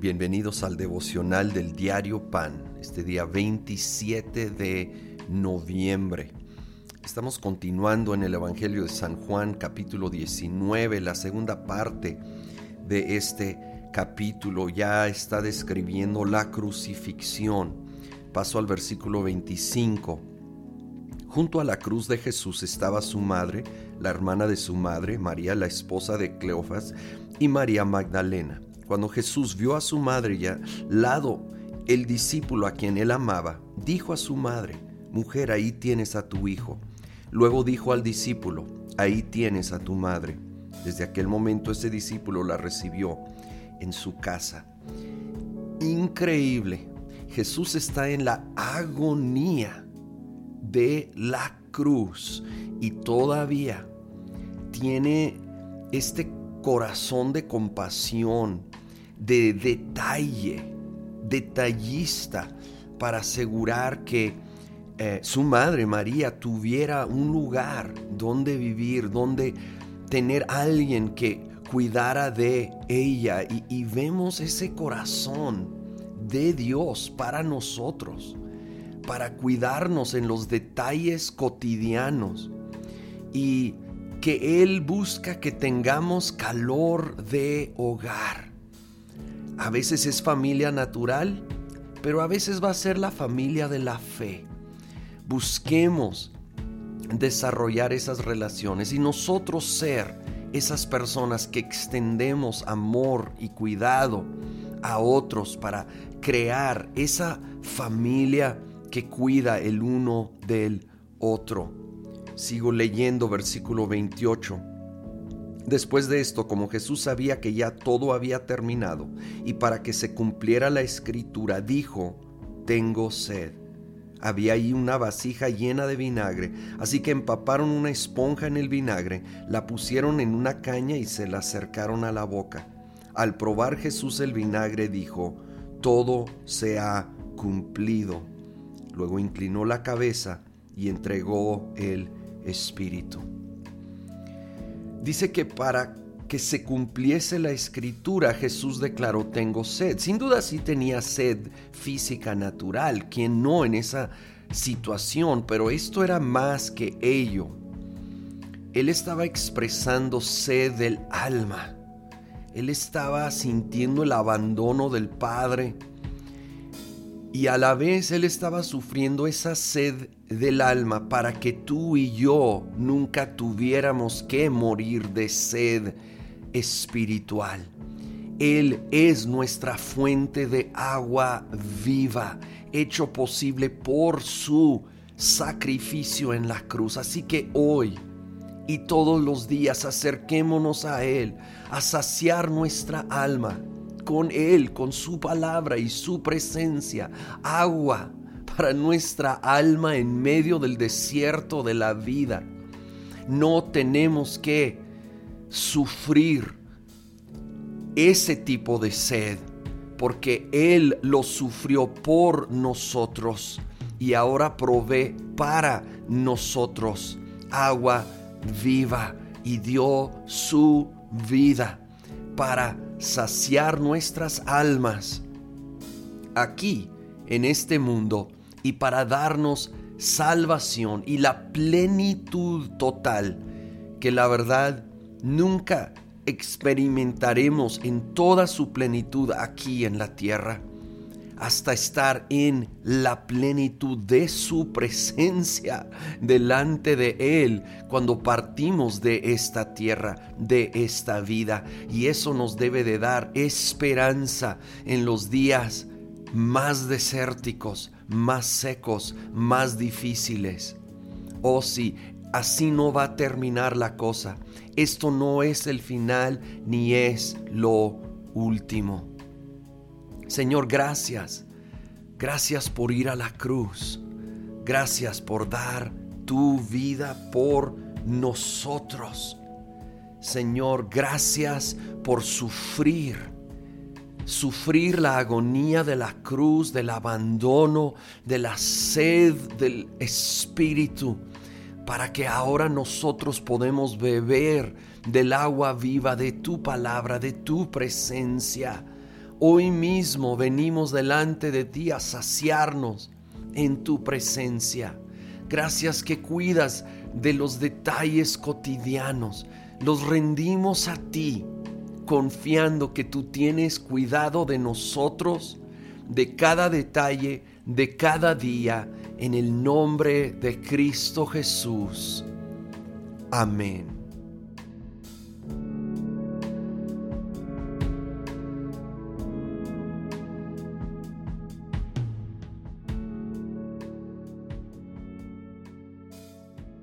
Bienvenidos al devocional del diario Pan, este día 27 de noviembre. Estamos continuando en el Evangelio de San Juan capítulo 19, la segunda parte de este capítulo ya está describiendo la crucifixión. Paso al versículo 25. Junto a la cruz de Jesús estaba su madre, la hermana de su madre, María, la esposa de Cleofas, y María Magdalena. Cuando Jesús vio a su madre y al lado el discípulo a quien él amaba, dijo a su madre, Mujer, ahí tienes a tu hijo. Luego dijo al discípulo, Ahí tienes a tu madre. Desde aquel momento ese discípulo la recibió en su casa. Increíble. Jesús está en la agonía de la cruz y todavía tiene este corazón de compasión, de detalle, detallista, para asegurar que eh, su madre María tuviera un lugar donde vivir, donde tener alguien que cuidara de ella. Y, y vemos ese corazón de Dios para nosotros, para cuidarnos en los detalles cotidianos. Y que Él busca que tengamos calor de hogar a veces es familia natural, pero a veces va a ser la familia de la fe. Busquemos desarrollar esas relaciones y nosotros ser esas personas que extendemos amor y cuidado a otros para crear esa familia que cuida el uno del otro. Sigo leyendo versículo 28. Después de esto, como Jesús sabía que ya todo había terminado, y para que se cumpliera la escritura, dijo, tengo sed. Había ahí una vasija llena de vinagre, así que empaparon una esponja en el vinagre, la pusieron en una caña y se la acercaron a la boca. Al probar Jesús el vinagre dijo, todo se ha cumplido. Luego inclinó la cabeza y entregó el Espíritu dice que para que se cumpliese la escritura, Jesús declaró, tengo sed. Sin duda sí tenía sed física natural, quien no en esa situación, pero esto era más que ello. Él estaba expresando sed del alma. Él estaba sintiendo el abandono del Padre y a la vez Él estaba sufriendo esa sed del alma para que tú y yo nunca tuviéramos que morir de sed espiritual. Él es nuestra fuente de agua viva, hecho posible por su sacrificio en la cruz. Así que hoy y todos los días acerquémonos a Él, a saciar nuestra alma con Él, con su palabra y su presencia, agua para nuestra alma en medio del desierto de la vida. No tenemos que sufrir ese tipo de sed, porque Él lo sufrió por nosotros y ahora provee para nosotros agua viva y dio su vida para saciar nuestras almas aquí en este mundo y para darnos salvación y la plenitud total que la verdad nunca experimentaremos en toda su plenitud aquí en la tierra hasta estar en la plenitud de su presencia delante de Él cuando partimos de esta tierra, de esta vida. Y eso nos debe de dar esperanza en los días más desérticos, más secos, más difíciles. Oh sí, así no va a terminar la cosa. Esto no es el final ni es lo último. Señor, gracias. Gracias por ir a la cruz. Gracias por dar tu vida por nosotros. Señor, gracias por sufrir. Sufrir la agonía de la cruz, del abandono, de la sed del Espíritu, para que ahora nosotros podemos beber del agua viva de tu palabra, de tu presencia Hoy mismo venimos delante de ti a saciarnos en tu presencia. Gracias que cuidas de los detalles cotidianos. Los rendimos a ti, confiando que tú tienes cuidado de nosotros, de cada detalle, de cada día, en el nombre de Cristo Jesús. Amén.